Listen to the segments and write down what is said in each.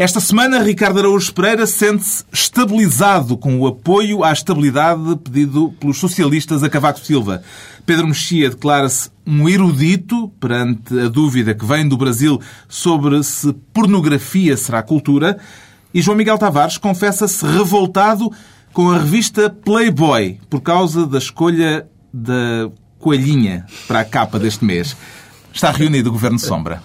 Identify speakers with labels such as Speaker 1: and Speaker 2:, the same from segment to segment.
Speaker 1: Esta semana, Ricardo Araújo Pereira sente-se estabilizado com o apoio à estabilidade pedido pelos socialistas a Cavaco Silva. Pedro Mexia declara-se um erudito perante a dúvida que vem do Brasil sobre se pornografia será cultura. E João Miguel Tavares confessa-se revoltado com a revista Playboy por causa da escolha da coelhinha para a capa deste mês. Está reunido o Governo Sombra.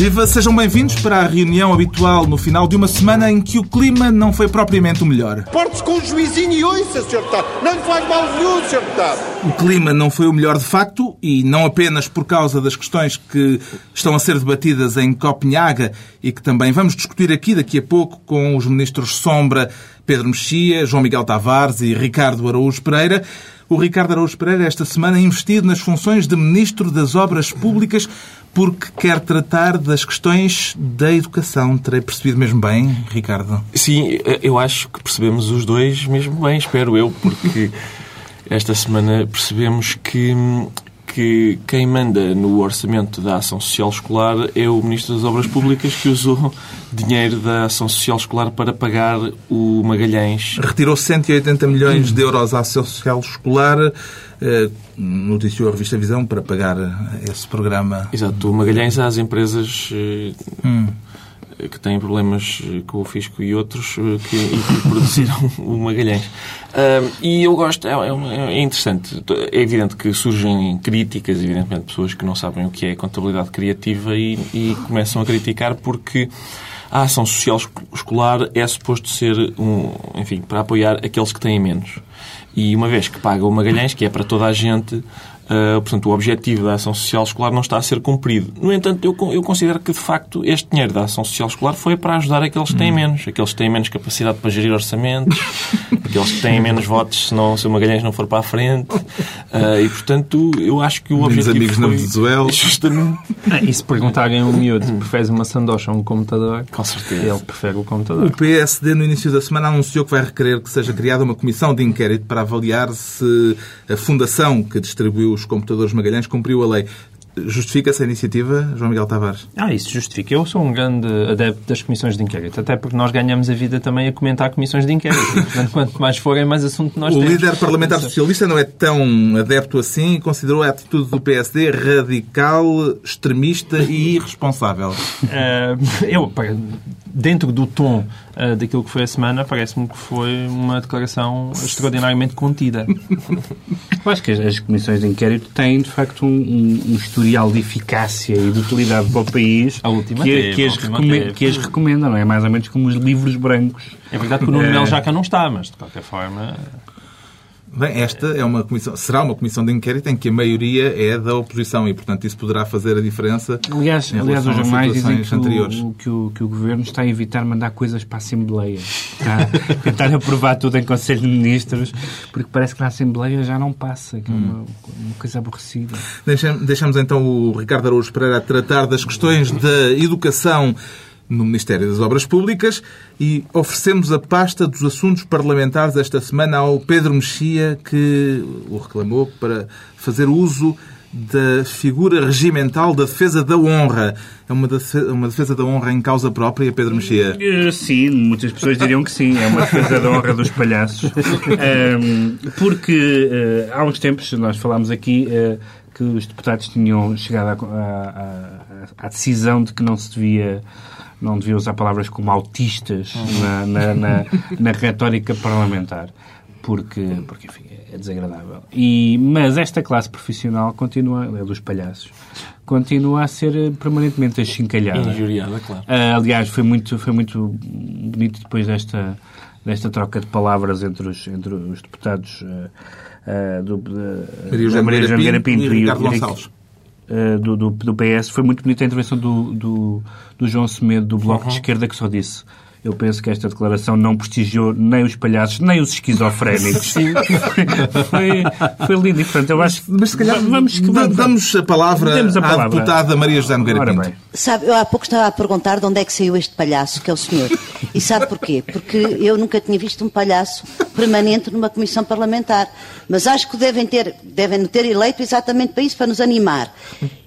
Speaker 1: Viva, sejam bem-vindos para a reunião habitual no final de uma semana em que o clima não foi propriamente o melhor.
Speaker 2: Porte-se com o juizinho e ouça, Sr. Deputado. Não lhe faz mal nenhum, Sr. Deputado.
Speaker 1: O clima não foi o melhor de facto e não apenas por causa das questões que estão a ser debatidas em Copenhaga e que também vamos discutir aqui daqui a pouco com os ministros Sombra, Pedro Mexia, João Miguel Tavares e Ricardo Araújo Pereira. O Ricardo Araújo Pereira esta semana investido nas funções de Ministro das Obras Públicas porque quer tratar das questões da educação. Terei percebido mesmo bem, Ricardo?
Speaker 3: Sim, eu acho que percebemos os dois mesmo bem, espero eu, porque esta semana percebemos que, que quem manda no orçamento da Ação Social Escolar é o Ministro das Obras Públicas que usou dinheiro da Ação Social Escolar para pagar o Magalhães.
Speaker 1: Retirou 180 milhões de euros à Ação Social Escolar eh, noticiou a revista Visão para pagar esse programa.
Speaker 3: Exato, o Magalhães às empresas eh, hum. Que têm problemas eh, com o fisco e outros que, e que produziram o Magalhães. Uh, e eu gosto, é, é, é, interessante. É evidente que surgem críticas, evidentemente, pessoas que não sabem o que é contabilidade criativa e, e começam a criticar porque a ação social escolar é suposto ser um, enfim, para apoiar aqueles que têm menos. E uma vez que paga o Magalhães, que é para toda a gente, Uh, portanto, o objetivo da ação social escolar não está a ser cumprido. No entanto, eu, eu considero que, de facto, este dinheiro da ação social escolar foi para ajudar aqueles que têm hum. menos. Aqueles que têm menos capacidade para gerir orçamentos, aqueles que têm menos votos se, não, se o Magalhães não for para a frente. Uh, e, portanto, eu acho que o
Speaker 1: Menos
Speaker 3: objetivo
Speaker 1: amigos
Speaker 3: foi...
Speaker 1: na Venezuela.
Speaker 3: Justamente.
Speaker 4: Ah, e se perguntarem um miúdo se prefere uma sandocha ou um computador,
Speaker 3: Com certeza.
Speaker 4: ele prefere o computador.
Speaker 1: O PSD, no início da semana, anunciou que vai requerer que seja criada uma comissão de inquérito para avaliar se a fundação que distribuiu os computadores Magalhães Magalhães cumpriu a lei. Justifica essa iniciativa, João Miguel Tavares?
Speaker 4: Ah, isso justifica. Eu sou um grande adepto das comissões de inquérito, até porque nós ganhamos a vida também a comentar comissões de inquérito. Portanto, quanto mais forem, mais assunto nós
Speaker 1: o
Speaker 4: temos.
Speaker 1: O líder parlamentar socialista não é tão adepto assim e considerou a atitude do PSD radical, extremista e irresponsável.
Speaker 4: Uh, eu, dentro do tom uh, daquilo que foi a semana, parece-me que foi uma declaração extraordinariamente contida.
Speaker 5: Eu acho que as, as, comissões de inquérito têm, de facto, um, um, um, historial de eficácia e de utilidade para o país
Speaker 4: que,
Speaker 5: teve, que, as recome que, as recomenda, não é? Mais ou menos como os livros brancos.
Speaker 4: É verdade que o Nuno Melo já cá não está, mas de qualquer forma...
Speaker 1: Bem, esta é uma comissão, será uma comissão de inquérito em que a maioria é da oposição e, portanto, isso poderá fazer a diferença.
Speaker 5: Aliás, aliás os jornais dizem que o, que, o, que o governo está a evitar mandar coisas para a Assembleia. Está a tentar aprovar tudo em Conselho de Ministros, porque parece que na Assembleia já não passa, que é uma, uma coisa aborrecida.
Speaker 1: Deixamos, deixamos então o Ricardo Araújo Pereira tratar das questões da educação no Ministério das Obras Públicas e oferecemos a pasta dos assuntos parlamentares esta semana ao Pedro Mexia, que o reclamou para fazer uso da figura regimental da defesa da honra. É uma defesa, uma defesa da honra em causa própria, Pedro Mexia?
Speaker 5: Eh, sim, muitas pessoas diriam que sim. É uma defesa da honra dos palhaços. Porque uh, há uns tempos nós falámos aqui uh, que os deputados tinham chegado à decisão de que não se devia não devia usar palavras como autistas na, na, na, na retórica parlamentar, porque, porque enfim, é desagradável. E, mas esta classe profissional continua, é dos palhaços, continua a ser permanentemente achincalhada.
Speaker 3: Injuriada, claro.
Speaker 5: Uh, aliás, foi muito, foi muito bonito depois desta, desta troca de palavras entre os, entre os deputados uh, uh, do,
Speaker 1: de, Maria João Pinto e, e Ricardo Gonçalves
Speaker 5: uh, do, do, do, PS, foi muito bonita a intervenção do, do, do João Semedo, do Bloco uhum. de Esquerda, que só disse Eu penso que esta declaração não prestigiou nem os palhaços, nem os esquizofrénicos. Sim. foi, foi lindo e, portanto, eu acho que...
Speaker 1: Mas se calhar
Speaker 5: vamos,
Speaker 1: da- damos a palavra,
Speaker 5: Demos a
Speaker 1: à
Speaker 5: palavra.
Speaker 1: deputada Maria José Nogueira
Speaker 5: Ora
Speaker 1: Pinto.
Speaker 5: bem.
Speaker 6: Sabe, eu há pouco estava a perguntar de onde é que saiu este palhaço, que é o senhor. E sabe porquê? Porque eu nunca tinha visto um palhaço permanente numa comissão parlamentar. Mas acho que devem ter, devem ter eleito exatamente para isso, para nos animar.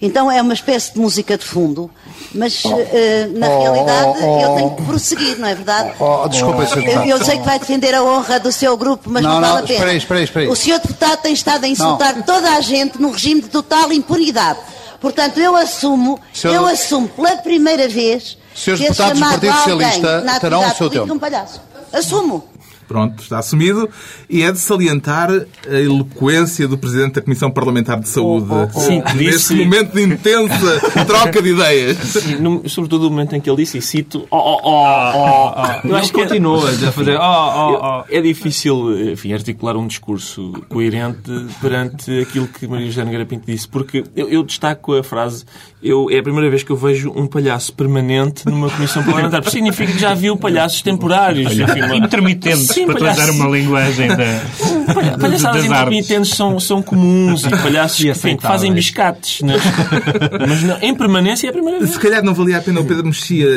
Speaker 6: Então é uma espécie de música de fundo, mas eh, na
Speaker 2: Oh,
Speaker 6: realidade
Speaker 2: oh,
Speaker 6: eu tenho que prosseguir, não é verdade?
Speaker 2: Oh, desculpa, Sr.
Speaker 6: Eu, eu sei que vai defender a honra do seu grupo, mas não,
Speaker 2: Não,
Speaker 6: vale
Speaker 2: não,
Speaker 6: a pena.
Speaker 2: espera espera espera.
Speaker 6: O senhor deputado tem estado a insultar toda a gente num regime de total impunidade. Portanto, eu assumo,
Speaker 2: Senhor-
Speaker 6: eu assumo pela primeira vez
Speaker 2: Senhores
Speaker 6: ter
Speaker 2: deputados do
Speaker 6: chamado
Speaker 2: Partido Socialista terão o seu
Speaker 6: política
Speaker 2: tempo.
Speaker 6: um palhaço. Assumo.
Speaker 1: Pronto, está assumido. E é de salientar a eloquência do Presidente da Comissão Parlamentar de Saúde.
Speaker 3: Sim,
Speaker 1: Neste
Speaker 3: disse-
Speaker 1: momento de intensa troca de ideias.
Speaker 3: No- sobretudo no momento em que ele disse, e cito, oh, oh, oh, oh. Eu
Speaker 4: Ele continua a fazer. Oh, oh, oh.
Speaker 3: É difícil enfim, articular um discurso coerente perante aquilo que Maria José Nogueira Pinto disse, porque eu, eu destaco a frase eu, é a primeira vez que eu vejo um palhaço permanente numa comissão parlamentar, porque significa que já viu palhaços temporários. enfim, uma-
Speaker 5: Intermitentes,
Speaker 3: Sim,
Speaker 5: para
Speaker 3: palhaços-
Speaker 5: utilizar uma linguagem da,
Speaker 3: Palha- Palhaçadas intermitentes são, são comuns e palhaços
Speaker 4: E
Speaker 3: enfim, que fazem biscates. nas- Mas não- em permanência é a primeira vez.
Speaker 1: Se calhar não valia a pena o Pedro Mexia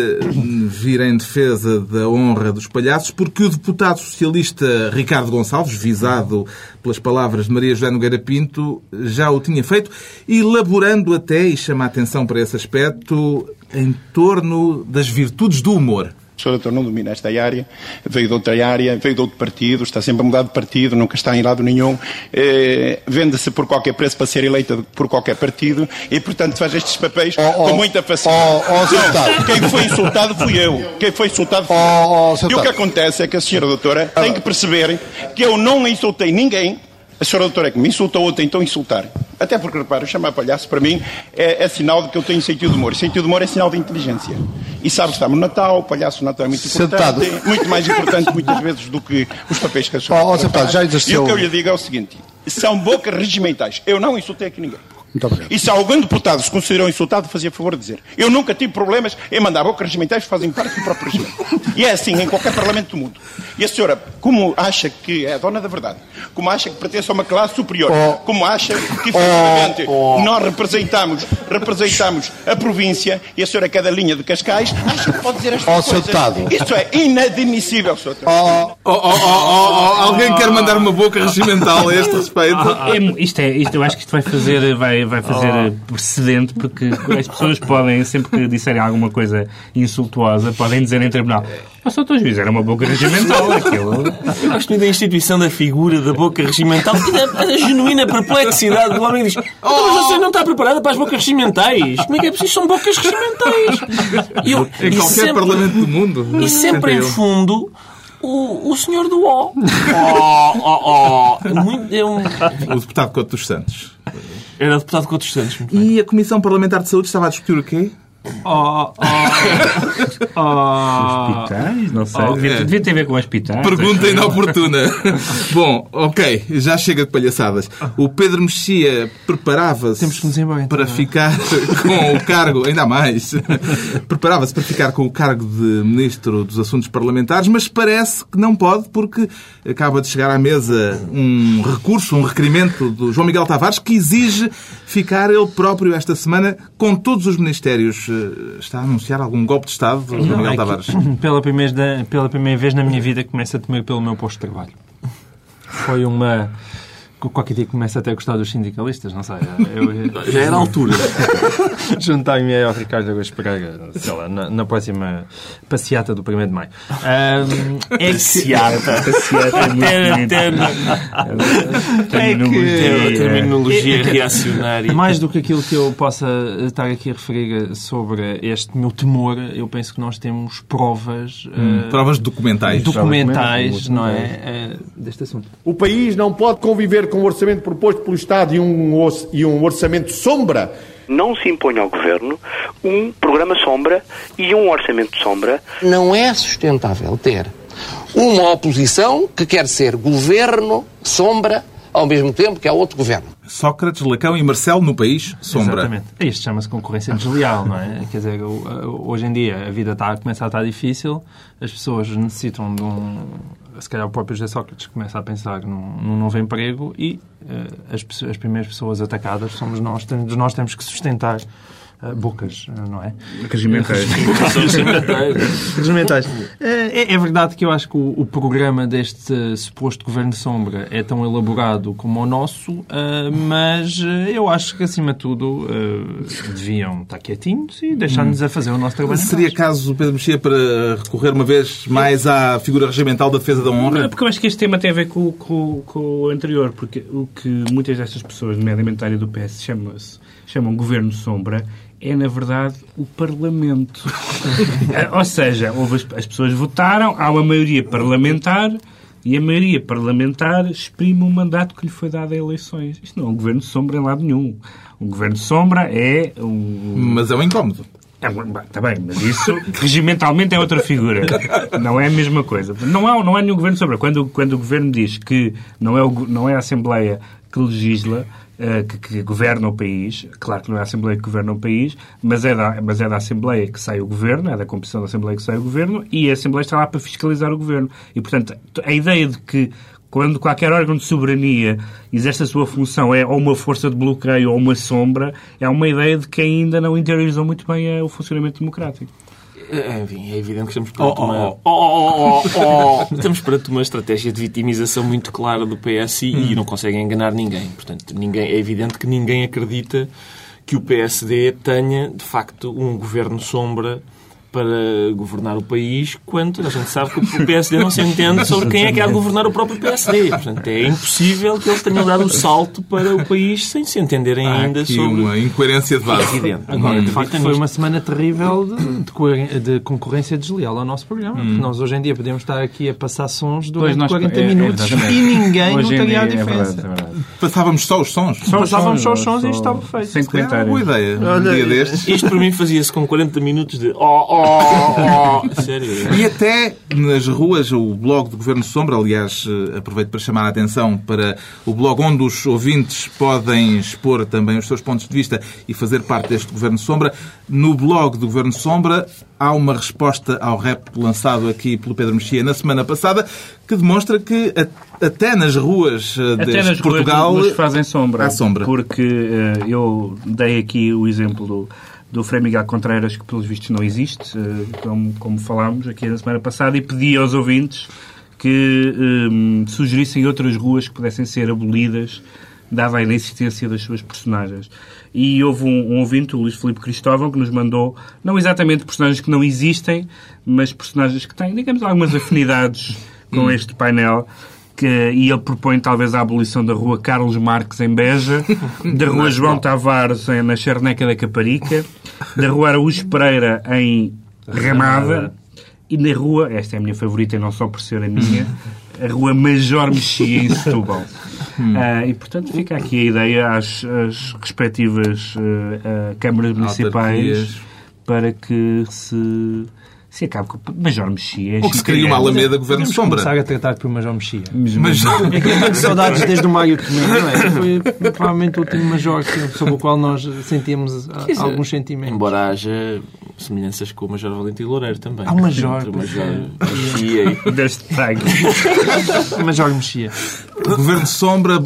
Speaker 1: vir em defesa da honra dos palhaços, porque o deputado socialista Ricardo Gonçalves, visado pelas palavras de Maria José Nogueira Pinto, já o tinha feito, elaborando até, e chama a atenção para esse aspecto, em torno das virtudes do humor.
Speaker 7: O Sr. Doutor não domina esta área, veio de outra área, veio de outro partido, está sempre a mudar de partido, nunca está em lado nenhum, eh, vende-se por qualquer preço para ser eleita por qualquer partido e, portanto, faz estes papéis
Speaker 2: Oh, oh,
Speaker 7: com muita facilidade.
Speaker 2: oh, oh.
Speaker 7: Quem foi insultado fui eu. Quem foi insultado fui eu.
Speaker 2: Oh, oh, Sr.
Speaker 7: e o que acontece é que a Sra. Doutora tem que perceber que eu não insultei ninguém. A Sra. Doutora é que me insultou ou tentou insultar. Até porque, repara, chamar palhaço para mim é, é sinal de que eu tenho sentido de humor. Sentido de humor é sinal de inteligência. E sabe que estamos no Natal, o palhaço no Natal é muito importante.
Speaker 2: Deputado.
Speaker 7: Muito mais importante, muitas vezes, do que os papéis que a Sra.
Speaker 2: Oh, oh. Deputado, já exerceu-
Speaker 7: E o que eu lhe digo é o seguinte. São bocas regimentais. Eu não insultei aqui ninguém.
Speaker 2: Muito obrigado.
Speaker 7: E se algum deputado se considerou insultado, fazia favor de dizer. Eu nunca tive problemas em mandar bocas regimentais que fazem parte do próprio regimento. E é assim em qualquer parlamento do mundo. E a senhora, como acha que é a dona da verdade, como acha que pertence a uma classe superior,
Speaker 2: Oh.
Speaker 7: como acha que efetivamente nós representamos, representamos a província e a senhora que é da linha de Cascais, acha que pode dizer estas
Speaker 2: Oh. Deputado.
Speaker 7: Isto é inadmissível, Sr. Deputado.
Speaker 2: Oh,
Speaker 1: Oh, oh, oh, oh, oh, alguém quer mandar uma boca regimental a este respeito?
Speaker 5: É, isto é, isto, eu acho que isto vai fazer, vai, vai fazer eh, precedente, porque as pessoas podem, sempre que disserem alguma coisa insultuosa, podem dizer em tribunal: O Sr. Dr. Juiz era uma boca regimental. Aquilo.
Speaker 3: Eu gosto muito da instituição da figura da boca regimental e da, da genuína perplexidade do homem que diz "Oh, mas você não está preparada para as bocas regimentais. Como é que é preciso? São bocas regimentais. E, eu,
Speaker 1: Em
Speaker 3: e
Speaker 1: qualquer
Speaker 3: sempre,
Speaker 1: parlamento do mundo.
Speaker 3: e sempre em
Speaker 1: eu.
Speaker 3: fundo o, o senhor do O. Oh, oh, oh. Muito, é um...
Speaker 1: O deputado Couto dos Santos.
Speaker 3: Era deputado Couto dos Santos.
Speaker 1: E a Comissão Parlamentar de Saúde estava a discutir o quê?
Speaker 4: Oh, oh, oh.
Speaker 5: Hospitais? Não sei.
Speaker 1: Oh,
Speaker 5: devia, devia ter a ver com hospitais.
Speaker 1: Pergunta inoportuna. Bom, ok, já chega de palhaçadas. O Pedro Mexia preparava-se
Speaker 4: então,
Speaker 1: para
Speaker 4: é?
Speaker 1: ficar com o cargo, ainda mais, preparava-se para ficar com o cargo de Ministro dos Assuntos Parlamentares, mas parece que não pode porque acaba de chegar à mesa um recurso, um requerimento do João Miguel Tavares que exige ficar ele próprio esta semana com todos os ministérios. Está a anunciar algum golpe de Estado,
Speaker 4: Não,
Speaker 1: Miguel
Speaker 4: é
Speaker 1: Tavares?
Speaker 4: Pela primeira, pela primeira vez na minha vida começo a temer pelo meu posto de trabalho. Foi uma... Qualquer dia começo até a gostar dos sindicalistas, não sei. Eu,
Speaker 3: Já era a altura.
Speaker 4: Juntar-me ao Ricardo Augusto Pereira, sei lá, na, na próxima passeata do 1 de Maio. Ahm, é que...
Speaker 3: Passeata.
Speaker 5: É bonito.
Speaker 3: ter-
Speaker 5: Terminologia.
Speaker 3: Terminologia
Speaker 4: É que-
Speaker 3: reacionária.
Speaker 4: Mais do que aquilo que eu possa estar aqui a referir sobre este meu temor, eu penso que nós temos provas eh,
Speaker 1: Provas documentais.
Speaker 4: documentais, não é? eh, deste assunto.
Speaker 8: O país não pode conviver com um orçamento proposto pelo Estado e um, e um orçamento sombra.
Speaker 9: não se impõe ao Governo um programa sombra e um orçamento sombra.
Speaker 10: Não é sustentável ter uma oposição que quer ser governo sombra ao mesmo tempo que há outro governo.
Speaker 1: Sócrates, Lacão e Marcelo no país sombra.
Speaker 4: Exatamente. Isto chama-se concorrência desleal, não é? Quer dizer, o- hoje em dia a vida está, começa a estar difícil, as pessoas necessitam de um. Se calhar o próprio José Sócrates começa a pensar num, num novo emprego e eh, as, as primeiras pessoas atacadas somos nós. Nós temos que sustentar bocas, eh, não é?
Speaker 5: Regimentais.
Speaker 4: Regimentais. É, é verdade que eu acho que o, o programa deste suposto Governo de Sombra é tão elaborado como o nosso, mas eu acho que, acima de tudo, deviam estar quietinhos e deixar-nos a fazer o nosso trabalho.
Speaker 1: Seria caso, Pedro Mexia, para recorrer uma vez mais à figura regimental da defesa da
Speaker 5: Não,
Speaker 1: honra?
Speaker 5: porque eu acho que este tema tem a ver com, com- com o anterior, porque o que muitas destas pessoas, nomeadamente a área do PS, chamam, chamam governo sombra, é, na verdade, o Parlamento. Ou seja, as, as pessoas votaram, há uma maioria parlamentar e a maioria parlamentar exprime o mandato que lhe foi dado a eleições. Isto não é um governo sombra em lado nenhum. Um governo sombra é um,
Speaker 1: Mas é um incómodo.
Speaker 5: é, Está bem, mas isso regimentalmente é outra figura. Não é a mesma coisa. Não há, não há nenhum governo sobre. Quando, quando o governo diz que não é, o, não é a Assembleia que legisla, que, que governa o país, claro que não é a Assembleia que governa o país, mas é, da, mas é da Assembleia que sai o governo, é da composição da Assembleia que sai o governo, e a Assembleia está lá para fiscalizar o governo. E, portanto, a ideia de que quando qualquer órgão de soberania exerce a sua função é ou uma força de bloqueio ou uma sombra, é uma ideia de que ainda não interiorizou muito bem eh, o funcionamento democrático.
Speaker 3: É, Enfim, é evidente que estamos perante
Speaker 1: Oh, oh,
Speaker 3: uma...
Speaker 1: oh.
Speaker 3: Oh, oh, oh, oh. Estamos perante uma estratégia de vitimização muito clara do PS e, e não conseguem enganar ninguém. Portanto, ninguém, é evidente que ninguém acredita que o PSD tenha, de facto, um governo sombra para governar o país, quando a gente sabe que o PSD não se entende sobre quem é que há de governar o próprio PSD. Portanto, é impossível que eles tenham dado o salto para o país sem se entenderem
Speaker 1: Há
Speaker 3: ainda
Speaker 1: aqui
Speaker 3: sobre...
Speaker 1: uma incoerência de
Speaker 3: É
Speaker 1: base.
Speaker 3: evidente.
Speaker 4: Agora, de
Speaker 3: Hum.
Speaker 4: facto, foi uma semana terrível de, de concorrência desleal ao nosso programa. Porque nós hoje em dia podemos estar aqui a passar sons durante
Speaker 5: Pois nós-
Speaker 4: 40
Speaker 5: é- é
Speaker 4: minutos
Speaker 5: verdade.
Speaker 4: e ninguém notaria a
Speaker 5: é
Speaker 4: diferença.
Speaker 5: verdade, é verdade.
Speaker 1: Passávamos só os sons.
Speaker 5: Só os
Speaker 4: Passávamos só os
Speaker 5: sons,
Speaker 4: e isto estava feito.
Speaker 5: Sem
Speaker 1: Se calhar é boa ideia. Um dia destes.
Speaker 3: Isto para mim fazia-se com 40 minutos de oh, oh, oh. Sério.
Speaker 1: E até nas ruas, o blog do Governo Sombra, aliás, eh, aproveito para chamar a atenção para o blog onde os ouvintes podem expor também os seus pontos de vista e fazer parte deste Governo Sombra. No blog do Governo Sombra há uma resposta ao rap lançado aqui pelo Pedro Mexia na semana passada que demonstra que até nas ruas eh,
Speaker 5: Até nas
Speaker 1: Portugal
Speaker 5: ruas fazem sombra.
Speaker 1: há sombra.
Speaker 5: Porque eh, eu dei aqui o exemplo do, do Frei Miguel Contreiras, que pelos vistos não existe, eh, como, como falámos aqui na semana passada, e pedi aos ouvintes que eh, sugerissem outras ruas que pudessem ser abolidas, dada a inexistência das suas personagens. E houve um, um ouvinte, o Luís Filipe Cristóvão, que nos mandou, não exatamente personagens que não existem, mas personagens que têm, digamos, algumas afinidades com este painel. Que, e ele propõe talvez a abolição da rua Carlos Marques em Beja, da rua João Tavares na Charneca da Caparica, da rua Araújo Pereira em Ramada e na rua, esta é a minha favorita e não só por ser a minha, a rua Major Mexia em Setúbal. Ah, e portanto fica aqui a ideia às, às respectivas ah, ah, câmaras municipais para que se, se acabe com o Major Mexia.
Speaker 1: Ou que se cria uma Alameda Governo Sombra.
Speaker 4: começar a tratar por Major Mexia.
Speaker 1: Mas
Speaker 4: É que eu tenho saudades desde o Mário Tomé, não é? Foi provavelmente o último Major sobre o qual nós sentíamos ah,
Speaker 3: dizer,
Speaker 4: alguns sentimentos.
Speaker 3: Embora haja semelhanças com o Major Valentim Loureiro também.
Speaker 4: Há um Major,
Speaker 3: Entre o Major. Mexia e-
Speaker 5: deste tag.
Speaker 4: Major Mexia.
Speaker 1: Governo Sombra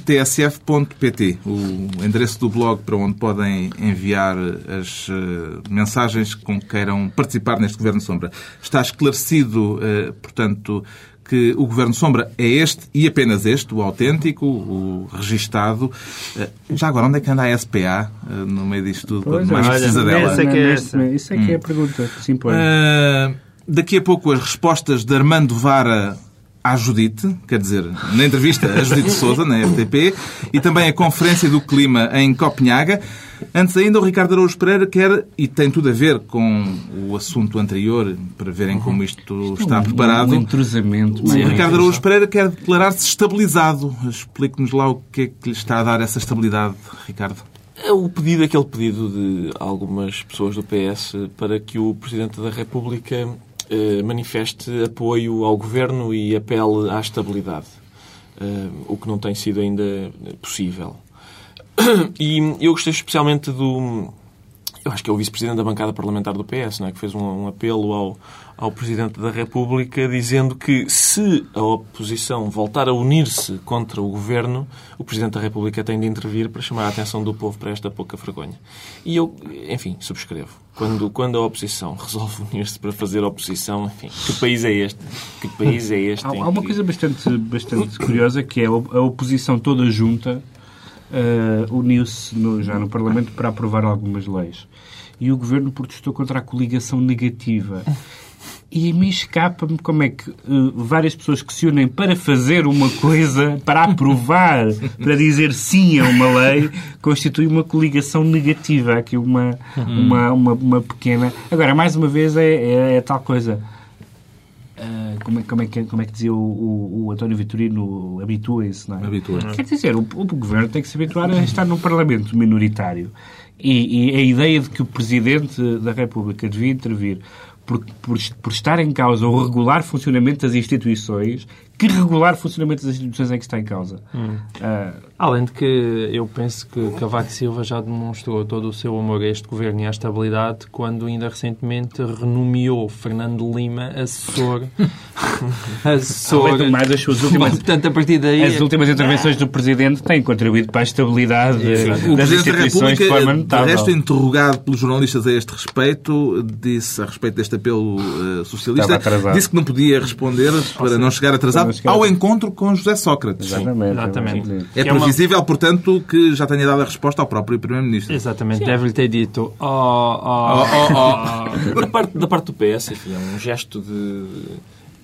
Speaker 1: tsf.pt, o endereço do blog para onde podem enviar as eh, mensagens com que queiram participar neste Governo Sombra. Está esclarecido, eh, portanto, que o Governo Sombra é este e apenas este, o autêntico, o registado. Eh, já agora, onde é que anda a SPA no meio disto tudo, quando mais
Speaker 5: olha,
Speaker 1: precisa dela?
Speaker 5: essa é que é,
Speaker 4: Essa.
Speaker 5: isso é que é a pergunta que se impõe.
Speaker 1: Uh, daqui a pouco as respostas de Armando Vara à Judite, quer dizer, na entrevista a Judite Souza, na FTP, e também a Conferência do Clima em Copenhaga. Antes ainda, o Ricardo Araújo Pereira quer, e tem tudo a ver com o assunto anterior, para verem como isto está preparado,
Speaker 5: Um entrosamento.
Speaker 1: o
Speaker 5: mais
Speaker 1: Ricardo Araújo Pereira quer declarar-se estabilizado. Explique-nos lá o que é que lhe está a dar essa estabilidade, Ricardo.
Speaker 3: É o pedido, aquele pedido de algumas pessoas do PS para que o Presidente da República eh, manifeste apoio ao Governo e apele à estabilidade. eh, o que não tem sido ainda possível. E eu gostei especialmente do. Eu acho que é o vice-presidente da bancada parlamentar do PS, não é? que fez um, um apelo ao, ao Presidente da República dizendo que se a oposição voltar a unir-se contra o governo, o Presidente da República tem de intervir para chamar a atenção do povo para esta pouca vergonha. E eu, enfim, subscrevo. Quando, quando a oposição resolve unir-se para fazer oposição, enfim, que país é este? Que país é este?
Speaker 5: Há, há uma
Speaker 3: que-
Speaker 5: coisa bastante, bastante curiosa que é a oposição toda junta eh, uniu-se já no Parlamento para aprovar algumas leis. E o Governo protestou contra a coligação negativa. E a mim escapa-me como é que eh, várias pessoas que se unem para fazer uma coisa, para aprovar, para dizer sim a uma lei, constitui uma coligação negativa. Há Aqui uma, uma, uma, uma pequena. Agora, mais uma vez, é, é, é tal coisa. Ah, como, é, como, é que, como é que dizia o, o, o António Vitorino? Habituem-se, não é?
Speaker 1: Habitua.
Speaker 5: Quer dizer, o, o governo tem que se habituar a estar num Parlamento minoritário. E, e a ideia de que o Presidente da República devia intervir por, por, por estar em causa o regular funcionamento das instituições, que regular funcionamento das instituições é que está em causa? Ah,
Speaker 4: Além de que eu penso que Cavaco Silva já demonstrou todo o seu amor a este governo e à estabilidade quando ainda recentemente renomeou Fernando Lima assessor. assessor.
Speaker 5: Além do mais, as suas últimas-
Speaker 4: Portanto, a partir daí.
Speaker 5: as últimas intervenções do Presidente têm contribuído para a estabilidade
Speaker 1: O
Speaker 5: das
Speaker 1: Presidente da
Speaker 5: instituições de forma
Speaker 1: de
Speaker 5: notável.
Speaker 1: resto, interrogado pelos jornalistas a este respeito, disse a respeito deste apelo eh, socialista, disse que não podia responder para não chegar atrasado
Speaker 5: não chegar
Speaker 1: ao encontro com José Sócrates.
Speaker 5: Exatamente.
Speaker 4: Exatamente.
Speaker 1: É
Speaker 4: Que é uma-
Speaker 1: previsível, portanto, que já tenha dado a resposta ao próprio Primeiro-Ministro.
Speaker 4: Exatamente, deve-lhe ter dito. Oh, oh,
Speaker 1: Oh, oh,
Speaker 3: Da parte, da parte do PS, enfim, é um gesto de,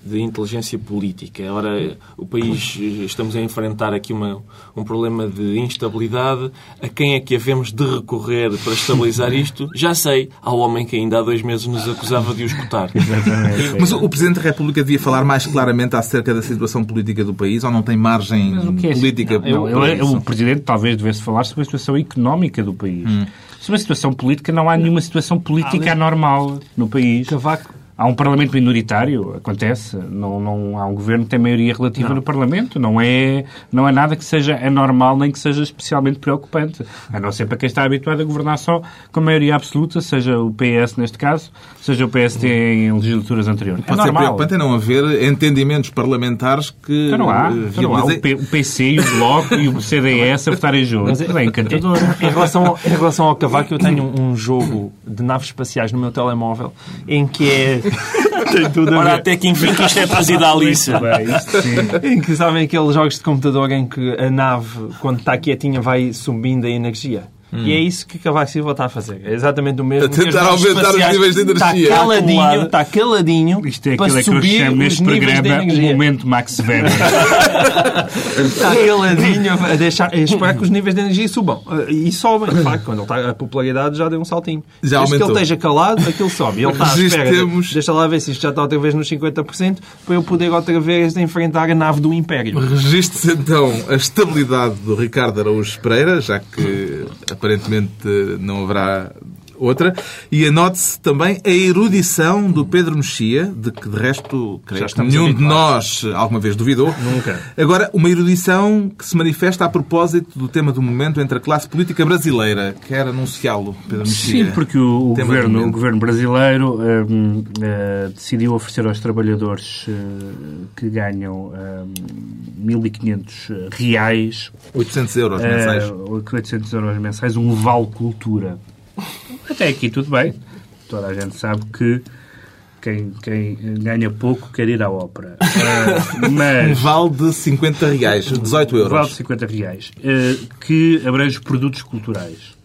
Speaker 3: de inteligência política. Ora, o país, estamos a enfrentar aqui uma, um problema de instabilidade. A quem é que havemos de recorrer para estabilizar isto? Já sei, ao homem que ainda há dois meses nos acusava de o escutar.
Speaker 5: Exatamente.
Speaker 1: Mas o Presidente da República devia falar mais claramente acerca da situação política do país ou não tem margem
Speaker 5: Mas o que é
Speaker 1: política
Speaker 5: Não, eu- eu-
Speaker 1: isso?
Speaker 5: o Presidente talvez devesse falar sobre a situação económica do país.
Speaker 1: Hum.
Speaker 5: Sobre a situação política, não há nenhuma situação política anormal no país.
Speaker 4: Cavaco.
Speaker 5: Há um Parlamento minoritário, acontece. Não, não há um governo que tem maioria relativa no Parlamento. Não é, não é nada que seja anormal nem que seja especialmente preocupante. A não ser para quem está habituado a governar só com maioria absoluta, seja o PS neste caso, seja o PSD em legislaturas anteriores. É
Speaker 1: Pode ser
Speaker 5: normal.
Speaker 1: preocupante é não haver entendimentos parlamentares que
Speaker 5: Então não há.
Speaker 1: eh,
Speaker 5: Então não há. O, P- o PC e o Bloco e o CDS a votarem juntos. É encantador.
Speaker 4: Em relação, ao, em relação ao Cavaco, eu tenho um, um jogo de naves espaciais no meu telemóvel em que é. tem tudo a
Speaker 3: Ora,
Speaker 4: ver.
Speaker 3: até que enfim que isto é trazido à Alice.
Speaker 5: Muito bem, isto sim.
Speaker 4: Em que sabem aqueles jogos de computador em que a nave, quando está quietinha, vai subindo a energia. E é isso que Cavaco Silva está a fazer. É exatamente o mesmo.
Speaker 1: A tentar aumentar os níveis de energia.
Speaker 4: Está caladinho,
Speaker 3: Acumulada.
Speaker 4: está caladinho
Speaker 5: Isto é
Speaker 4: para
Speaker 5: aquilo a que eu
Speaker 4: subir
Speaker 5: chamo
Speaker 4: os
Speaker 5: neste
Speaker 4: níveis de
Speaker 5: programa o momento Max Weber.
Speaker 4: Está caladinho a, deixar, a esperar que os níveis de energia subam. E sobem. De facto, quando ele está, a popularidade já deu um saltinho.
Speaker 1: Já
Speaker 4: Desde que ele esteja calado, aquilo sobe. E ele está à espera.
Speaker 1: Registremos-
Speaker 4: Deixa lá ver se isto já está outra vez nos 50% para eu poder outra vez enfrentar a nave do Império.
Speaker 1: Registre-se então a estabilidade do Ricardo Araújo Pereira, já que aparentemente não haverá outra, e anote-se também a erudição do Pedro Mexia, de que de resto creio que nenhum de nós alguma vez duvidou.
Speaker 4: Nunca.
Speaker 1: Agora, uma erudição que se manifesta a propósito do tema do momento entre a classe política brasileira. Quer anunciá-lo, Pedro Mexia?
Speaker 5: Sim, porque o, o governo, o governo brasileiro eh, decidiu oferecer aos trabalhadores eh, que ganham hum, 1.500 reais
Speaker 1: 800 euros mensais.
Speaker 5: Eh, 800 euros mensais, um vale cultura. Até aqui tudo bem. Toda a gente sabe que quem, quem ganha pouco quer ir à ópera.
Speaker 1: Um
Speaker 5: mas
Speaker 1: vale de 50 reais, 18
Speaker 5: vale de
Speaker 1: euros.
Speaker 5: 50 reais, eh, que abrange produtos culturais.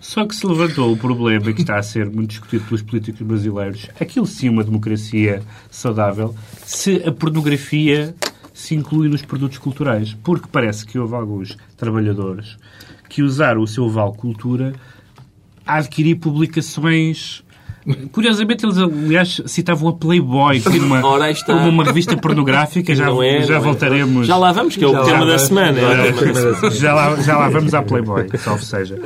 Speaker 5: Só que se levantou o problema que está a ser muito discutido pelos políticos brasileiros, aquilo sim uma democracia saudável, se a pornografia se inclui nos produtos culturais. Porque parece que houve alguns trabalhadores que usaram o seu Val Cultura a adquirir publicações. Curiosamente, eles, aliás, citavam a Playboy como uma,
Speaker 3: Ora, aí está.
Speaker 5: como uma revista pornográfica. Já,
Speaker 3: é,
Speaker 5: já
Speaker 3: é.
Speaker 5: voltaremos.
Speaker 3: Já lá vamos, que é o
Speaker 4: Já
Speaker 3: tema da semana. é
Speaker 5: já, lá, já lá vamos à Playboy, salve seja.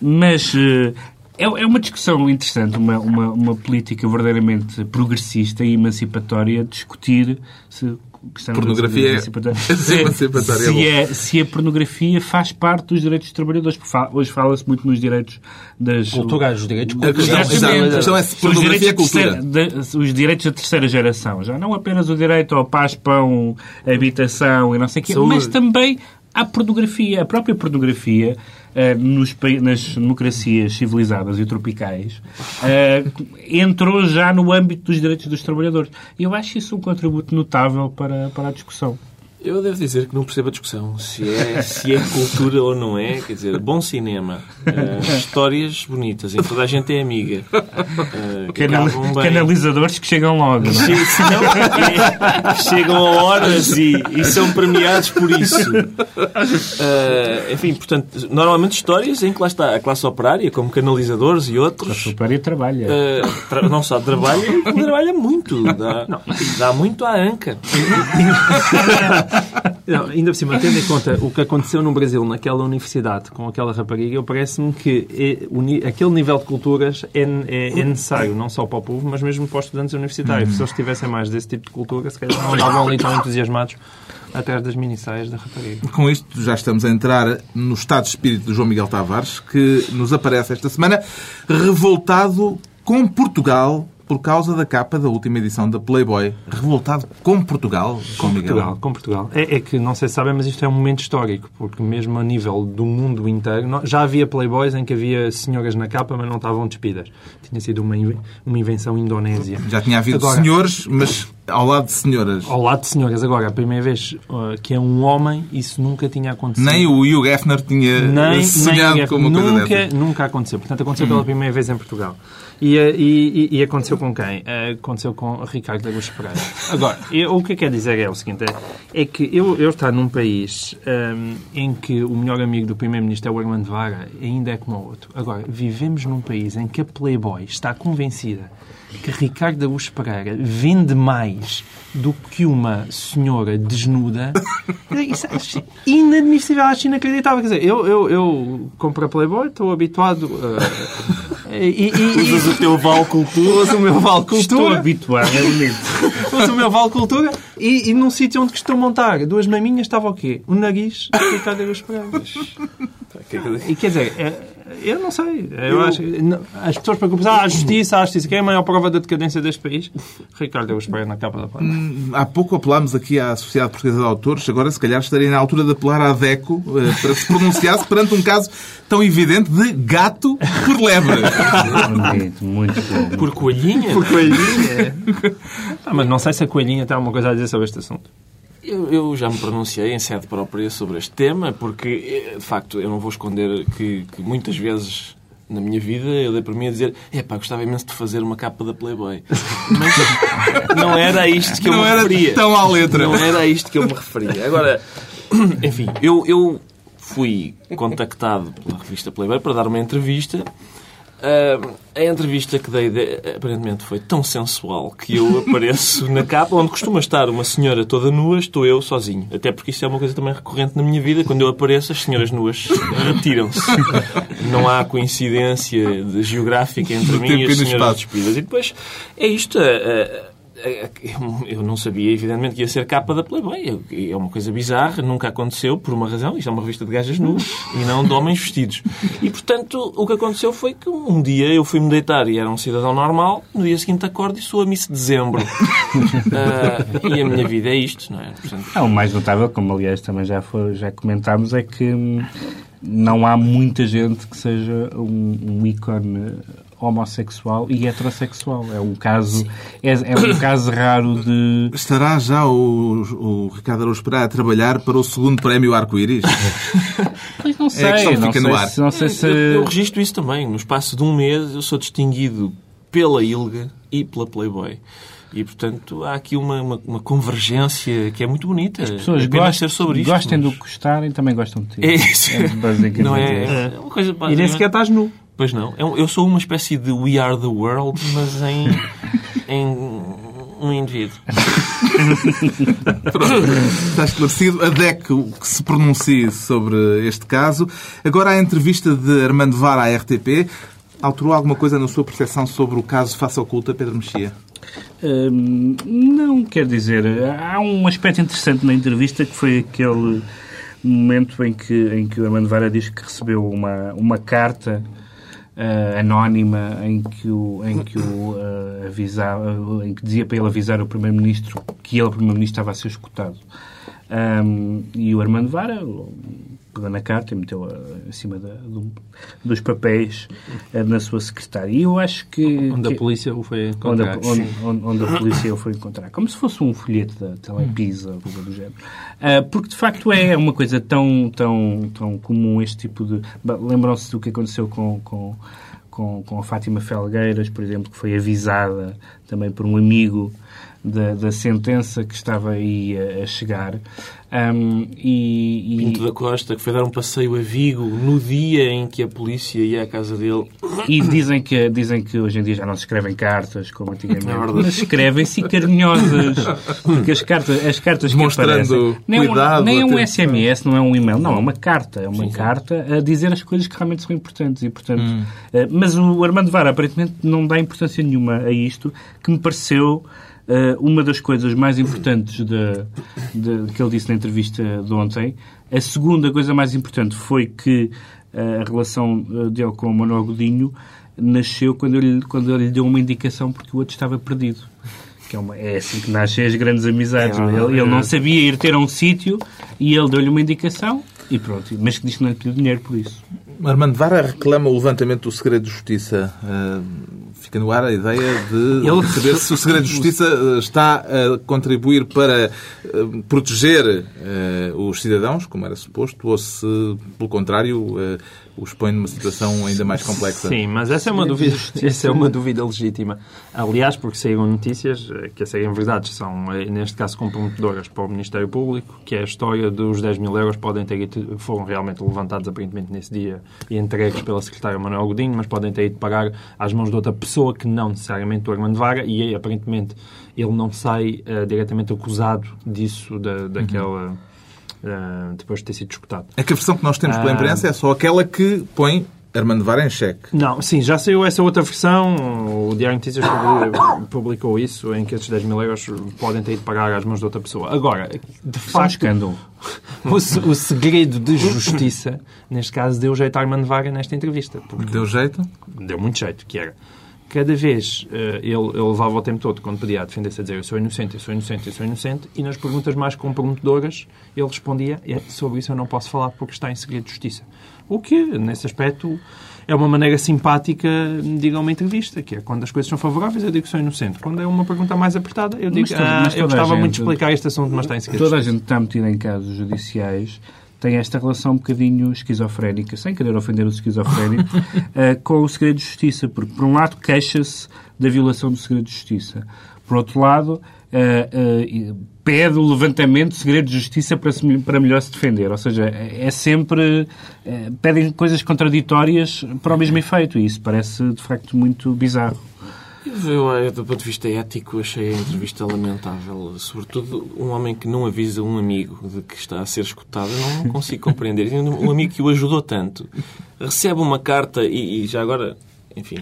Speaker 5: Mas eh, é, é uma discussão interessante, uma, uma, uma política verdadeiramente progressista e emancipatória, discutir se
Speaker 1: Pornografia
Speaker 5: a
Speaker 1: é
Speaker 5: emancipatória.
Speaker 1: é é
Speaker 5: se,
Speaker 1: bom.
Speaker 5: é, se a pornografia faz parte dos direitos dos trabalhadores. porque Hoje fala-se muito nos direitos das...
Speaker 4: Culturais, os direitos
Speaker 1: A questão,
Speaker 4: culturais.
Speaker 1: a questão é se
Speaker 5: Os
Speaker 1: pornografia é cultura.
Speaker 5: terceira- de- os direitos da terceira geração. Já não apenas o direito ao paz, pão, habitação e não sei o quê,
Speaker 1: Saúde.
Speaker 5: mas também à pornografia. A própria pornografia, eh, nos, nas democracias civilizadas e tropicais, eh, entrou já no âmbito dos direitos dos trabalhadores. Eu acho isso um contributo notável para, para a discussão.
Speaker 3: Eu devo dizer que não percebo a discussão. Se é, se é cultura ou não é. Quer dizer, bom cinema, eh, histórias bonitas, em toda a gente é amiga. eh, que
Speaker 5: Canal- canalizadores que chegam logo. Não é?
Speaker 3: Se não, é, chegam a horas e, e são premiados por isso. Eh, enfim, portanto, normalmente histórias em que lá está a classe operária, como canalizadores e
Speaker 5: A
Speaker 3: outros.
Speaker 5: Supéria trabalha.
Speaker 3: tra- não só trabalha, trabalha muito. Dá, dá muito à anca.
Speaker 4: Não, ainda por cima, tendo em conta o que aconteceu no Brasil, naquela universidade, com aquela rapariga, eu parece-me que é- o aquele nível de culturas é, é- é necessário, não só para o povo, mas mesmo para os estudantes universitários. Se eles tivessem mais desse tipo de cultura, se calhar não andavam ali tão entusiasmados atrás das minissaias da rapariga.
Speaker 1: Com isto já estamos a entrar no estado de espírito do João Miguel Tavares, que nos aparece esta semana revoltado com Portugal por causa da capa da última edição da Playboy. Revoltado com Portugal, João Miguel.
Speaker 4: Portugal, com Portugal. É, é que, não sei se sabem, mas isto é um momento histórico, porque mesmo a nível do mundo inteiro, já havia Playboys em que havia senhoras na capa, mas não estavam despidas. Tinha sido uma, uma invenção indonésia.
Speaker 1: Já tinha havido
Speaker 4: Agora-
Speaker 1: senhores, mas ao lado de senhoras.
Speaker 4: Ao lado de senhoras. Agora, a primeira vez uh, que é um homem, isso nunca tinha acontecido.
Speaker 1: Nem o Hugh Hefner tinha
Speaker 4: nem,
Speaker 1: sonhado
Speaker 4: nem
Speaker 1: com uma coisa
Speaker 4: nunca,
Speaker 1: dessas.
Speaker 4: nunca aconteceu. Portanto, aconteceu pela primeira vez em Portugal. E, eh, e, e- e aconteceu com quem? Eh, Aconteceu com Ricardo Augusto Pereira. Agora, eu- o que eu quero dizer é o seguinte: é, é que eu, eu estar num país ehm, em que o melhor amigo do Primeiro-Ministro é o Armando Vara, ainda é como o outro. Agora, vivemos num país em que a Playboy está convencida que Ricardo Augusto Pereira vende mais do que uma senhora desnuda. Isso acho inadmissível, acho inacreditável. Quer dizer, eu, eu, eu compro a Playboy, estou habituado a. e, e, e,
Speaker 3: Usas o teu Val Cultura.
Speaker 4: uso o meu
Speaker 5: Estou
Speaker 4: Cultura,
Speaker 5: habituado, é bonito.
Speaker 4: uso o meu Vale Cultura e, e num sítio onde costumo montar duas maminhas estava o quê? O nariz de Ricardo Augusto Pereira. E quer dizer, é- eu não sei. Eu acho, não- as pessoas preocupam-se, ah, a justiça, a justiça, quem é a maior prova da decadência deste país? Ricardo Augusto Pereira na capa da plana.
Speaker 1: Há pouco apelámos aqui à Sociedade Portuguesa de Autores, agora se calhar estaria na altura de apelar à DECO eh, para se pronunciasse perante um caso tão evidente de gato por lebre.
Speaker 5: Bonito, muito bom.
Speaker 3: Por coelhinha?
Speaker 4: Por coelhinha. Ah, mas não sei se a coelhinha tem alguma coisa a dizer sobre este assunto.
Speaker 3: Eu, eu já me pronunciei em sede própria sobre este tema, porque, eh, de facto, eu não vou esconder que, que muitas vezes na minha vida eu dei para mim a dizer epá, gostava imenso de fazer uma capa da Playboy. Mas não era a isto que eu
Speaker 1: Não
Speaker 3: me
Speaker 1: era
Speaker 3: referia.
Speaker 1: tão à letra.
Speaker 3: Não era a isto que eu me referia. Agora, enfim, eu, eu fui contactado pela revista Playboy para dar uma entrevista. Ah, a entrevista que dei de- aparentemente foi tão sensual que eu apareço na capa onde costuma estar uma senhora toda nua, estou eu sozinho. Até porque isso é uma coisa também recorrente na minha vida. Quando eu apareço, as senhoras nuas retiram-se. Não há coincidência geográfica entre mim e as senhoras despidas. E depois é isto. ah, ah, eu- não sabia, evidentemente, que ia ser capa da Playboy. É uma coisa bizarra, nunca aconteceu, por uma razão. Isto é uma revista de gajas nuas e não de homens vestidos. E, portanto, o que aconteceu foi que um dia eu fui-me deitar e era um cidadão normal, no dia seguinte acordo e sou a Miss Dezembro. Ah, e a minha vida é isto, não é? Portanto,
Speaker 5: É, o mais notável, como aliás também já, foi, já comentámos, é que não há muita gente que seja um, um ícone homossexual e heterossexual. É um caso, é, é um caso raro de.
Speaker 1: Estará já o, o Ricardo Araújo Pereira a trabalhar para o segundo prémio Arco-Íris?
Speaker 5: Pois não
Speaker 1: É a
Speaker 5: sei,
Speaker 1: que
Speaker 5: não
Speaker 1: fica
Speaker 5: sei,
Speaker 1: no ar.
Speaker 5: se, não sei se.
Speaker 3: eu, eu registro isso também. No espaço de um mês eu sou distinguido pela Ilga e pela Playboy. E, portanto, há aqui uma, uma, uma convergência que é muito bonita.
Speaker 5: As pessoas
Speaker 3: é
Speaker 5: gostam,
Speaker 3: sobre isto,
Speaker 5: gostem
Speaker 3: mas-
Speaker 5: do que gostarem também gostam de ti.
Speaker 3: É isso.
Speaker 5: É basicamente
Speaker 3: Não é, é uma coisa
Speaker 4: E nem
Speaker 3: basicamente-
Speaker 4: sequer estás nu.
Speaker 3: Pois não. É Eu sou uma espécie de We Are the World, mas em, em um indivíduo.
Speaker 1: Pronto, está esclarecido. A DEC que se pronuncie sobre este caso. Agora, a entrevista de Armando Vara à RTP alterou alguma coisa na sua percepção sobre o caso Faça Oculta, Pedro Mexia?
Speaker 5: Hum, não, quer dizer, há um aspecto interessante na entrevista que foi aquele momento em que, em que o Armando Vara diz que recebeu uma, uma carta uh, anónima em que o, em que o uh, avisava, em que dizia para ele avisar o Primeiro-Ministro que ele, Primeiro-Ministro, estava a ser escutado. Um, e o Armando Vara pegou na carta e meteu em cima da, do, dos papéis uh, na sua secretária. E eu acho que...
Speaker 4: Onde
Speaker 5: que,
Speaker 4: a polícia o foi encontrar.
Speaker 5: Onde, onde, onde, onde, a polícia o foi encontrar. Como se fosse um folheto da Telepisa, ou coisa do género. Uh, porque, de facto, é uma coisa tão, tão, tão comum este tipo de... Lembram-se do que aconteceu com... com com, com a Fátima Felgueiras, por exemplo, que foi avisada também por um amigo da, da sentença que estava aí a, a chegar. Um, e,
Speaker 3: e... Pinto da Costa, que foi dar um passeio a Vigo no dia em que a polícia ia à casa dele.
Speaker 5: E dizem que, dizem que hoje em dia já não se escrevem cartas como antigamente, é mas escrevem-se carinhosas. Porque as cartas, as cartas que aparecem... Nem,
Speaker 1: cuidado,
Speaker 5: nem é um SMS, não é um e-mail, não, é uma carta. É uma sim, carta sim. a dizer as coisas que realmente são importantes. E, portanto, hum. uh, mas o Armando Vara aparentemente não dá importância nenhuma a isto, que me pareceu uma das coisas mais importantes de, de, que ele disse na entrevista de ontem, a segunda coisa mais importante foi que uh, a relação eh, dele com o Manuel Godinho nasceu quando ele, quando ele lhe deu uma indicação porque o outro estava perdido. Que é, uma, é assim que nascem as grandes amizades. É, ele, ele não sabia ir ter a um sítio e ele deu-lhe uma indicação e pronto. Mas que diz que não lhe pediu dinheiro por isso.
Speaker 1: Armando Vara reclama o levantamento do segredo de justiça. Uh, fica no ar a ideia de Ele... saber se o segredo de justiça eh, está a contribuir para uh, proteger os cidadãos, como era suposto, ou se, pelo contrário, os põe numa situação ainda mais complexa.
Speaker 4: Sim, mas essa é uma dúvida, essa é uma dúvida legítima. Aliás, porque saíram notícias que a serem verdades são, neste caso, comprometedoras para o Ministério Público, que é a história dos 10 mil euros podem ter foram realmente levantados aparentemente nesse dia e entregues pela secretária Manuel Godinho, mas podem ter ido pagar às mãos de outra pessoa que não necessariamente o Armando Vaga e aparentemente ele não sai uh, diretamente acusado disso, da, daquela... Uhum. Uh, depois de ter sido disputado.
Speaker 1: É que a versão que nós temos pela ah, imprensa é só aquela que põe Armando Vara em xeque.
Speaker 4: Não, sim, já saiu essa outra versão. O Diário Notícias publicou isso, em que esses 10 mil euros podem ter ido pagar às mãos de outra pessoa. Agora, de facto. O, o segredo de justiça, neste caso, deu jeito a Armando Vara nesta entrevista.
Speaker 1: Deu jeito?
Speaker 4: Deu muito jeito, que era cada vez uh, ele, ele levava o tempo todo, quando podia defender-se, a dizer eu sou inocente, eu sou inocente, eu sou inocente, e nas perguntas mais comprometedoras ele respondia é, sobre isso eu não posso falar porque está em segredo de justiça. O que, nesse aspecto, é uma maneira simpática de ir a uma entrevista, que é quando as coisas são favoráveis, eu digo que sou inocente. Quando é uma pergunta mais apertada, eu digo que ah, eu gostava muito de explicar este assunto, mas está em segredo.
Speaker 5: Toda a gente está metida em casos judiciais tem esta relação um bocadinho esquizofrénica, sem querer ofender os esquizofrénicos, uh, com o segredo de justiça, porque, por um lado, queixa-se da violação do segredo de justiça. Por outro lado, uh, uh, pede o levantamento do segredo de justiça para, se, para melhor se defender. Ou seja, é sempre. pedem coisas contraditórias para o mesmo efeito, e isso parece, de facto, muito bizarro.
Speaker 3: Eu, do ponto de vista ético, achei a entrevista lamentável. Sobretudo um homem que não avisa um amigo de que está a ser escutado. Não consigo compreender. Um amigo que o ajudou tanto recebe uma carta e, e já agora, enfim,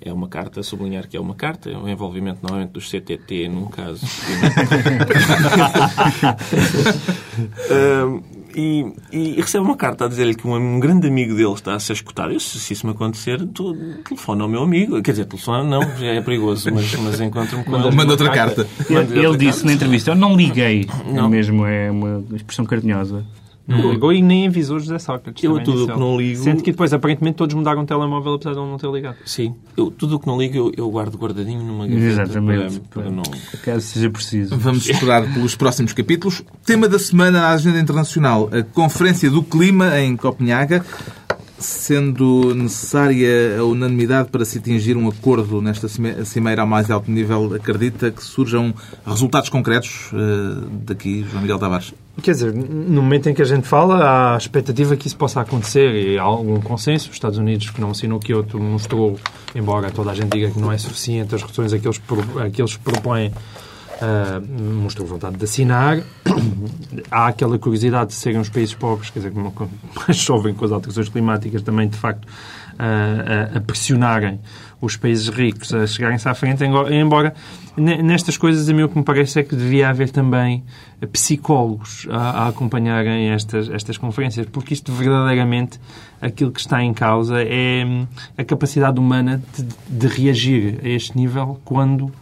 Speaker 3: é uma carta, sublinhar que é uma carta, é um envolvimento normalmente dos CTT num caso. uh, e, e, recebe uma carta a dizer-lhe que um, um, grande amigo dele está a ser escutado. Eu, se, se isso me acontecer, tu, telefona ao meu amigo. Quer dizer, telefona não, já é perigoso, mas, mas encontro-me com
Speaker 1: ele. Manda outra carta.
Speaker 5: Ele, ele disse carta. na entrevista, eu não liguei. Não. É mesmo, é uma expressão carinhosa.
Speaker 4: Não ligou e nem avisou José Sócrates.
Speaker 3: Eu tudo o que não ligo...
Speaker 4: Sendo que depois, aparentemente, todos mudaram o telemóvel apesar de ele não ter ligado.
Speaker 3: Sim. Eu, tudo o que não ligo, eu, eu guardo guardadinho numa gaveta.
Speaker 5: Exatamente. Para, para não... Caso seja preciso.
Speaker 1: Vamos esperar pelos próximos capítulos. Tema da semana na agenda internacional. A Conferência do Clima em Copenhaga sendo necessária a unanimidade para se atingir um acordo nesta cimeira ao mais alto nível, acredita que surjam resultados concretos uh, daqui, João Miguel Tavares?
Speaker 4: Quer dizer, no momento em que a gente fala, há a expectativa que isso possa acontecer e há algum consenso. Os Estados Unidos, que não assinou Kyoto, mostrou, embora toda a gente diga que não é suficiente as reduções a a que eles propõem, uh, mostrou vontade de assinar. há aquela curiosidade de serem os países pobres, quer dizer, como mais chovem com as alterações climáticas, também, de facto, a, a, a pressionarem os países ricos a chegarem-se à frente, embora nestas coisas a mim o que me parece é que devia haver também psicólogos a, a acompanharem estas, estas conferências, porque isto verdadeiramente aquilo que está em causa é hum, a capacidade humana de, de reagir a este nível quando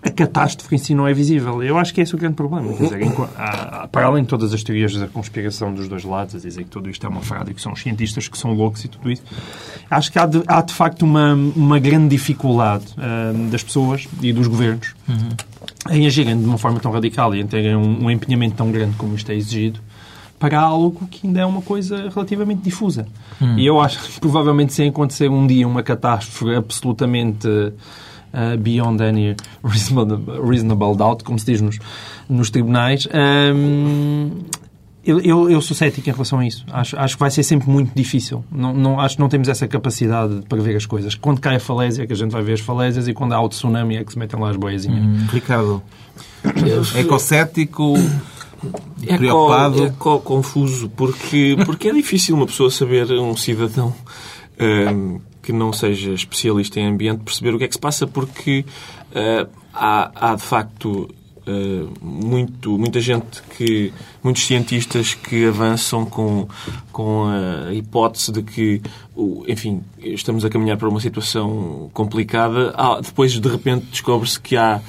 Speaker 4: a catástrofe em si não é visível. Eu acho que é esse o grande problema. Quer dizer, há, para além de todas as teorias da conspiração dos dois lados, a dizer que tudo isto é uma fraude e que são os cientistas que são loucos e tudo isso, acho que há de, há de facto uma, uma grande dificuldade uh, das pessoas e dos governos uhum. em agirem de uma forma tão radical e em terem um, um empenhamento tão grande como isto é exigido para algo que ainda é uma coisa relativamente difusa. Hum. E eu acho que provavelmente se acontecer um dia uma catástrofe absolutamente uh, beyond any reasonable, reasonable, doubt, como se diz nos, nos tribunais. Um, eu, eu, eu, sou cético em relação a isso. Acho, acho que vai ser sempre muito difícil. Não, não, acho que não temos essa capacidade de prever as coisas. Quando cai a falésia é que a gente vai ver as falésias e quando há o tsunami é que se metem lá as boiazinhas. Hum,
Speaker 1: Ricardo, ecocético, é preocupado?
Speaker 3: É confuso, porque, porque é difícil uma pessoa saber, um cidadão... Um, que não seja especialista em ambiente perceber o que é que se passa, porque uh, há, há, de facto uh, muito, muita gente que. muitos cientistas que avançam com, com a hipótese de que, enfim, estamos a caminhar para uma situação complicada. Ah, depois, de repente, descobre-se que há,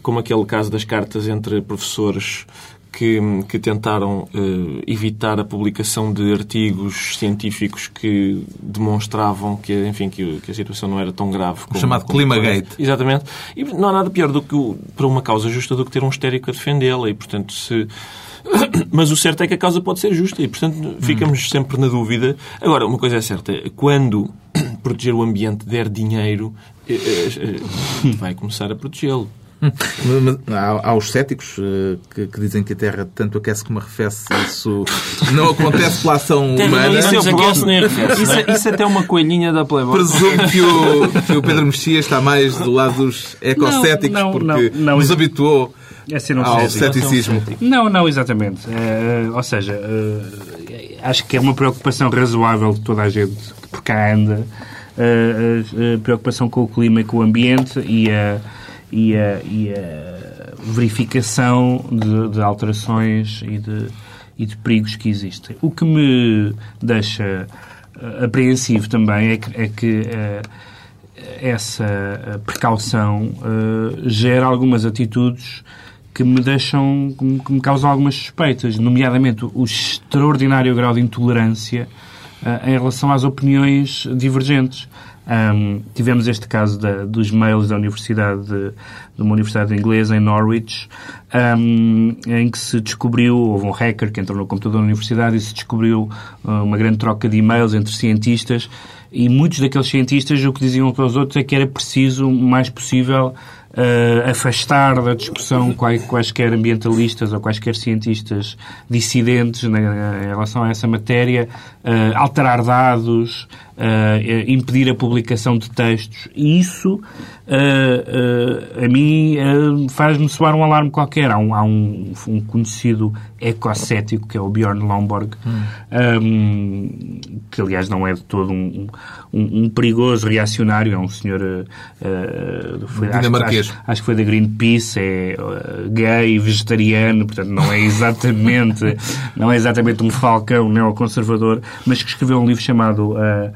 Speaker 3: como aquele caso das cartas entre professores que, que tentaram uh, evitar a publicação de artigos científicos que demonstravam que, enfim, que, que a situação não era tão grave.
Speaker 1: Como, o chamado como Climagate.
Speaker 3: Exatamente. E não há nada pior do que, para uma causa justa, do que ter um histérico a defendê-la. E, portanto, se... Mas o certo é que a causa pode ser justa e, portanto, ficamos hum. sempre na dúvida. Agora, uma coisa é certa. Quando proteger o ambiente der dinheiro, eh, eh, vai começar a protegê-lo.
Speaker 1: Há, há os céticos uh, que, que, dizem que a Terra tanto aquece como arrefece. Isso não acontece pela ação humana.
Speaker 4: Isso, aquece, nem arrefece, isso, é, isso é até uma coelhinha da Playboy.
Speaker 1: Presumo que o, que o Pedro Mexia está mais do lado dos ecocéticos não, não, porque não, nos habituou é ao ceticismo.
Speaker 5: Não, não, exatamente. Uh, ou seja, uh, acho que é uma preocupação razoável de toda a gente que por cá anda. a preocupação com o clima e com o ambiente e a e a, e a verificação de, de, alterações e de, e de perigos que existem. O que me deixa eh, apreensivo também é que, é que uh, essa precaução uh, gera algumas atitudes que me deixam, que me causam algumas suspeitas, nomeadamente o extraordinário grau de intolerância em relação às opiniões divergentes. Um, tivemos este caso da, dos mails da Universidade de, de, uma universidade inglesa em Norwich, um, em que se descobriu, houve um hacker que entrou no computador da universidade e se descobriu uh, uma grande troca de e-mails entre cientistas e muitos daqueles cientistas o que diziam para os outros é que era preciso o mais possível uh, afastar da discussão quaisquer ambientalistas ou quaisquer cientistas dissidentes né, em relação a essa matéria, uh, alterar dados, uh, impedir a publicação de textos. E isso, a mim, faz-me soar um alarme qualquer. Há um, há um, um conhecido ecocético, que é o Bjorn Lomborg, hum. um, que aliás não é de todo um, um, perigoso reacionário, é um senhor uh,
Speaker 1: foi, acho,
Speaker 5: acho, acho, que foi da Greenpeace, é uh, gay, vegetariano, portanto não é exatamente não é exatamente um falcão neoconservador, mas que escreveu um livro chamado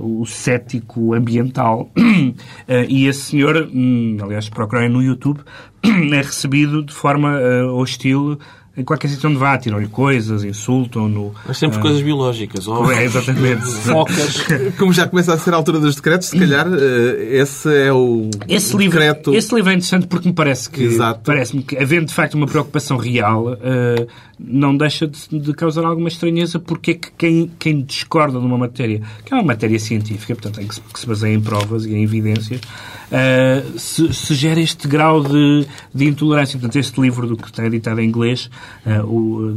Speaker 5: O Cético Ambiental e esse senhor, hum, aliás procurem no YouTube, é recebido de forma hostil em qualquer sítio onde vá, tiram-lhe coisas, insultam-no.
Speaker 3: Mas sempre uh, coisas biológicas,
Speaker 5: óbvio. É, exatamente.
Speaker 1: Focas. Como já começa a ser a altura dos decretos, se calhar uh, esse é o
Speaker 5: esse livro, decreto... Esse livro é interessante porque me parece que, parece-me que, havendo de facto uma preocupação real, uh, não deixa de, de, causar alguma estranheza porque é que quem, quem discorda de uma matéria, que é uma matéria científica, portanto, em que se, que se baseia em provas e em evidências, uh, se, se, gera este grau de, de intolerância. Portanto, este livro do que está editado em inglês, uh, o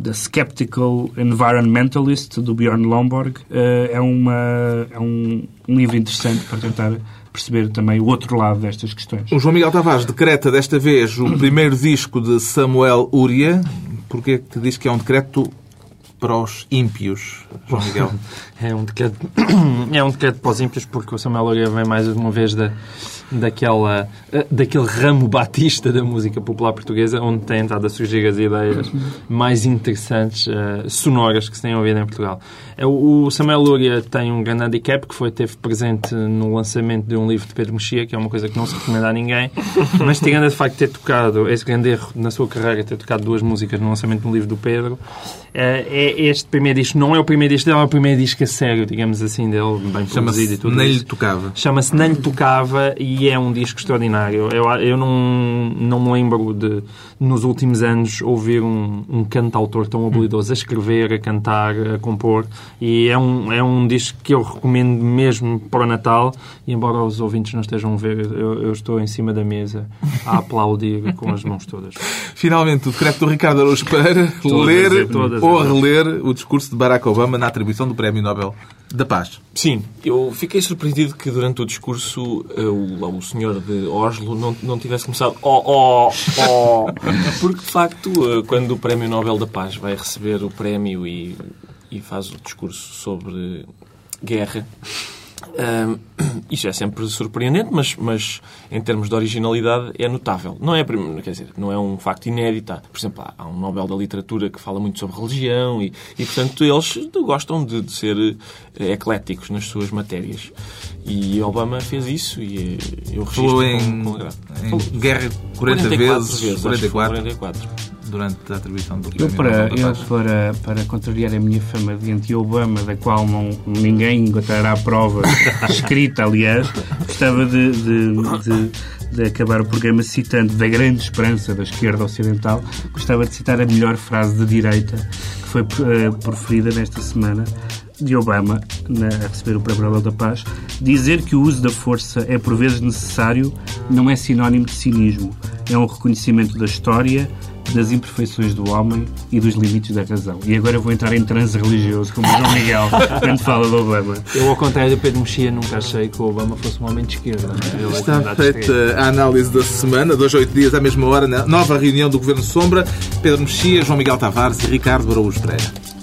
Speaker 5: The Skeptical Environmentalist, do Bjorn Lomborg, é, uma, é um, um livro interessante para tentar perceber também o outro lado destas questões.
Speaker 1: O João Miguel Tavares decreta desta vez o primeiro disco de Samuel Uria. Porquê é que diz que é um decreto para os ímpios, João Miguel?
Speaker 4: É um decreto, é um decreto para os ímpios porque o Samuel Loureiro vem mais uma vez da, daquela, eh, daquele ramo batista da música popular portuguesa onde têm estado a surgir as ideias mais interessantes, uh, sonoras que se têm ouvido em Portugal. É, o Samuel Lúria tem um grande handicap que foi teve presente no lançamento de um livro de Pedro Mexia, que é uma coisa que não se recomenda a ninguém, mas tirando de facto ter tocado, esse grande erro na sua carreira, ter tocado duas músicas no lançamento de um livro do Pedro, é, é este primeiro disco, não é o primeiro disco dele, é o primeiro disco a sério, digamos assim, dele, bem produzido e tudo
Speaker 1: Nem
Speaker 4: isso.
Speaker 1: lhe tocava.
Speaker 4: Chama-se Nem lhe Tocava e é um disco extraordinário. Eu, eu não, não me lembro de, nos últimos anos, ouvir um, um cantautor tão habilidoso a escrever, a cantar, a compor. E é um, é um disco que eu recomendo mesmo para o Natal. E embora os ouvintes não estejam a ver, eu, eu estou em cima da mesa a aplaudir com as mãos todas.
Speaker 1: Finalmente, o decreto do Ricardo Araújo Pereira
Speaker 4: Todas,
Speaker 1: ler ou reler o discurso de Barack Obama na atribuição do Prémio Nobel da Paz.
Speaker 3: Sim, eu fiquei surpreendido que durante o discurso eh, o, o senhor de Oslo não, não tivesse começado oh, oh, oh, porque de facto eh, quando o Prémio Nobel da Paz vai receber o prémio e, e faz o discurso sobre guerra, Ahm, isto é sempre surpreendente, mas, mas em termos de originalidade é notável. Não é, quer dizer, não é um facto inédito. Por exemplo, há, um Nobel da Literatura que fala muito sobre religião e, e portanto, eles gostam de, de ser eh, ecléticos nas suas matérias. E Obama fez isso e eh, eu registro
Speaker 1: Falou
Speaker 3: com,
Speaker 1: em,
Speaker 3: com agrado.
Speaker 1: em guerra 40 vezes,
Speaker 3: foi
Speaker 1: 44,
Speaker 3: 44.
Speaker 1: Durante a atribuição do
Speaker 5: Eu,
Speaker 1: Prémio
Speaker 5: para,
Speaker 1: Nobel da
Speaker 5: eu para, para contrariar a minha fama de anti-Obama, da qual não, ninguém encontrará prova escrita, aliás, gostava de, de, de, de acabar o programa citando da grande esperança da esquerda ocidental, gostava de citar a melhor frase de direita que foi eh, proferida nesta semana de Obama na, a receber o Prémio Nobel da Paz. Dizer que o uso da força é por vezes necessário não é sinónimo de cinismo. É um reconhecimento da história, das imperfeições do homem e dos limites da razão. E agora eu vou entrar em transe religioso, como o João Miguel, quando fala de Obama.
Speaker 4: Eu, ao contrário do Pedro Mexia, nunca achei que o Obama fosse um homem de esquerda. não é? Ele é
Speaker 1: Está feita a análise da semana, dois a oito dias à mesma hora, na nova reunião do Governo Sombra. Pedro Mexia, João Miguel Tavares e Ricardo Araújo Pereira.